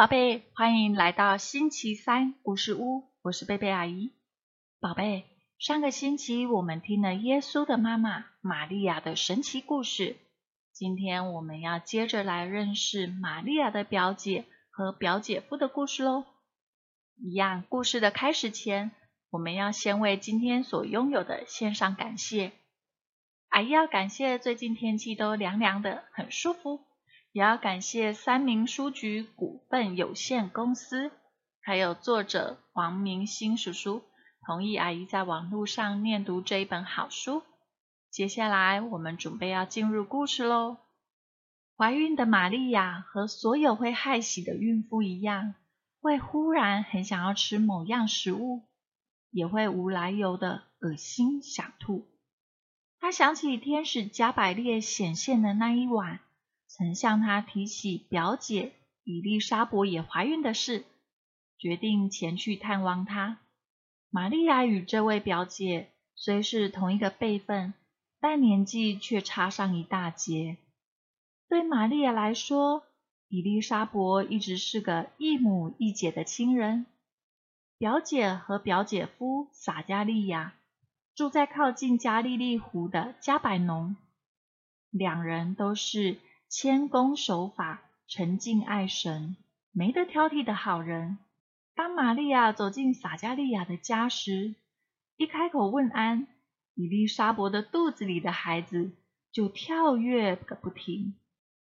宝贝，欢迎来到星期三故事屋，我是贝贝阿姨。宝贝，上个星期我们听了耶稣的妈妈玛利亚的神奇故事，今天我们要接着来认识玛利亚的表姐和表姐夫的故事喽。一样，故事的开始前，我们要先为今天所拥有的献上感谢。阿姨要感谢最近天气都凉凉的，很舒服。也要感谢三明书局股份有限公司，还有作者王明星叔叔同意阿姨在网络上念读这一本好书。接下来我们准备要进入故事喽。怀孕的玛利亚和所有会害喜的孕妇一样。会忽然很想要吃某样食物，也会无来由的恶心想吐。她想起天使加百列显现的那一晚，曾向他提起表姐伊丽莎伯也怀孕的事，决定前去探望她。玛利亚与这位表姐虽是同一个辈分，但年纪却差上一大截。对玛利亚来说，伊丽莎伯一直是个异母异姐的亲人。表姐和表姐夫撒加利亚住在靠近加利利湖的加百农，两人都是谦恭守法、沉静爱神、没得挑剔的好人。当玛利亚走进撒加利亚的家时，一开口问安，伊丽莎伯的肚子里的孩子就跳跃个不停。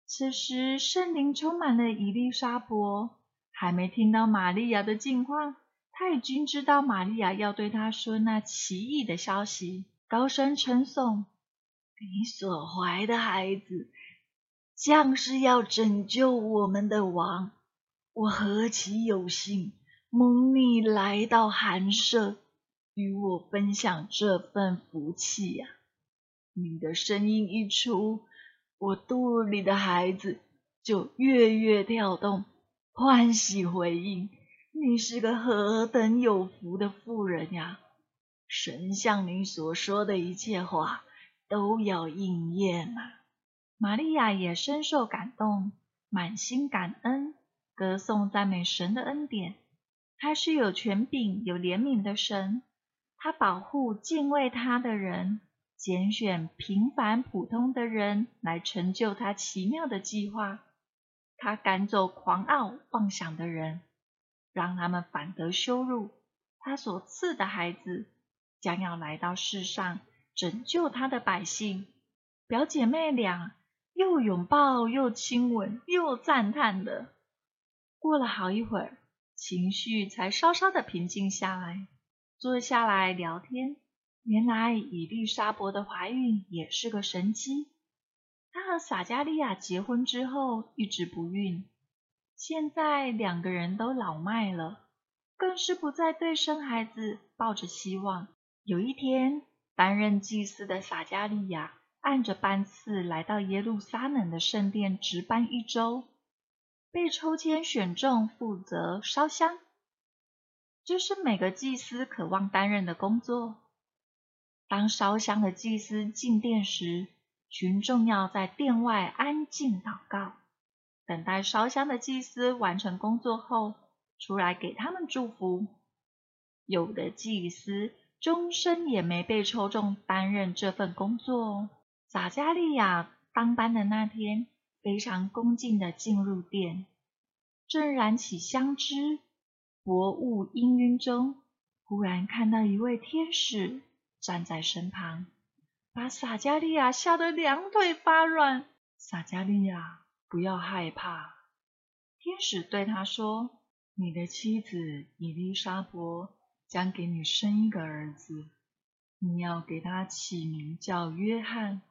此时，圣灵充满了伊丽莎伯，还没听到玛利亚的近况，他已经知道玛利亚要对他说那奇异的消息，高声称颂：“你所怀的孩子，将是要拯救我们的王。我何其有幸，蒙你来到寒舍，与我分享这份福气呀！你的声音一出。”我肚里的孩子就跃跃跳动，欢喜回应。你是个何等有福的妇人呀！神像你所说的一切话都要应验啊。玛利亚也深受感动，满心感恩，歌颂赞美神的恩典。他是有权柄、有怜悯的神，他保护敬畏他的人。拣选平凡普通的人来成就他奇妙的计划。他赶走狂傲妄想的人，让他们反得羞辱。他所赐的孩子将要来到世上，拯救他的百姓。表姐妹俩又拥抱又亲吻又赞叹的。过了好一会儿，情绪才稍稍的平静下来，坐下来聊天。原来伊丽莎伯的怀孕也是个神机。她和撒加利亚结婚之后一直不孕，现在两个人都老迈了，更是不再对生孩子抱着希望。有一天，担任祭司的撒加利亚按着班次来到耶路撒冷的圣殿值班一周，被抽签选中负责烧香，这是每个祭司渴望担任的工作。当烧香的祭司进殿时，群众要在殿外安静祷告，等待烧香的祭司完成工作后出来给他们祝福。有的祭司终身也没被抽中担任这份工作。撒加利亚当班的那天，非常恭敬地进入殿，正燃起香枝，薄雾氤氲中，忽然看到一位天使。站在身旁，把撒加利亚吓得两腿发软。撒加利亚，不要害怕。天使对他说：“你的妻子伊丽莎伯将给你生一个儿子，你要给他起名叫约翰。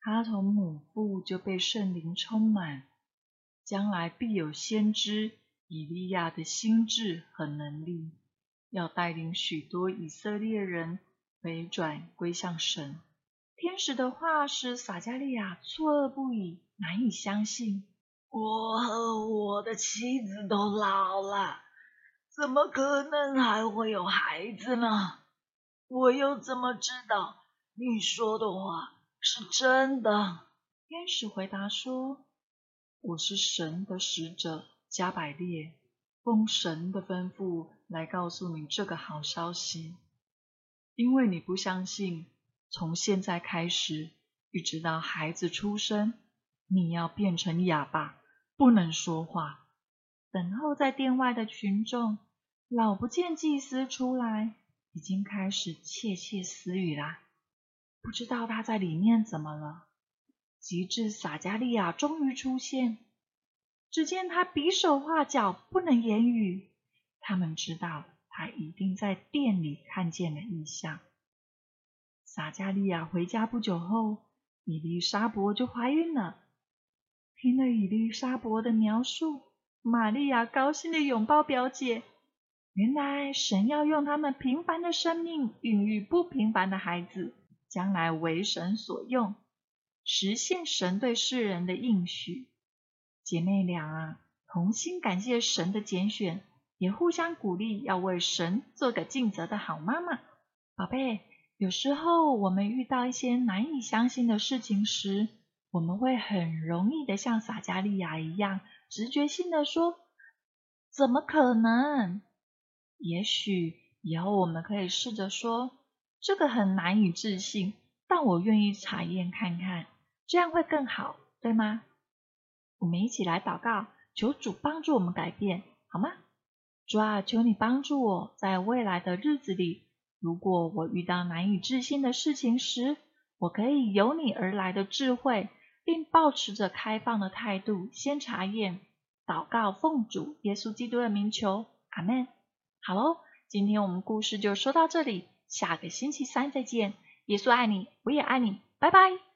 他从母腹就被圣灵充满，将来必有先知以利亚的心智和能力，要带领许多以色列人。”回转归向神，天使的话使撒加利亚错愕不已，难以相信。我和我的妻子都老了，怎么可能还会有孩子呢？我又怎么知道你说的话是真的？天使回答说：“我是神的使者，加百列，奉神的吩咐来告诉你这个好消息。因为你不相信，从现在开始，一直到孩子出生，你要变成哑巴，不能说话。等候在殿外的群众，老不见祭司出来，已经开始窃窃私语啦。不知道他在里面怎么了。及至撒加利亚终于出现，只见他比手画脚，不能言语。他们知道。他一定在店里看见了异象。撒加利亚回家不久后，伊丽莎伯就怀孕了。听了伊丽莎伯的描述，玛利亚高兴的拥抱表姐。原来神要用他们平凡的生命孕育不平凡的孩子，将来为神所用，实现神对世人的应许。姐妹俩啊，同心感谢神的拣选。也互相鼓励，要为神做个尽责的好妈妈。宝贝，有时候我们遇到一些难以相信的事情时，我们会很容易的像撒加利亚一样，直觉性的说：“怎么可能？”也许以后我们可以试着说：“这个很难以置信，但我愿意查验看看，这样会更好，对吗？”我们一起来祷告，求主帮助我们改变，好吗？主啊，求你帮助我，在未来的日子里，如果我遇到难以置信的事情时，我可以由你而来的智慧，并保持着开放的态度，先查验、祷告、奉主耶稣基督的名求，阿门。好喽，今天我们故事就说到这里，下个星期三再见。耶稣爱你，我也爱你，拜拜。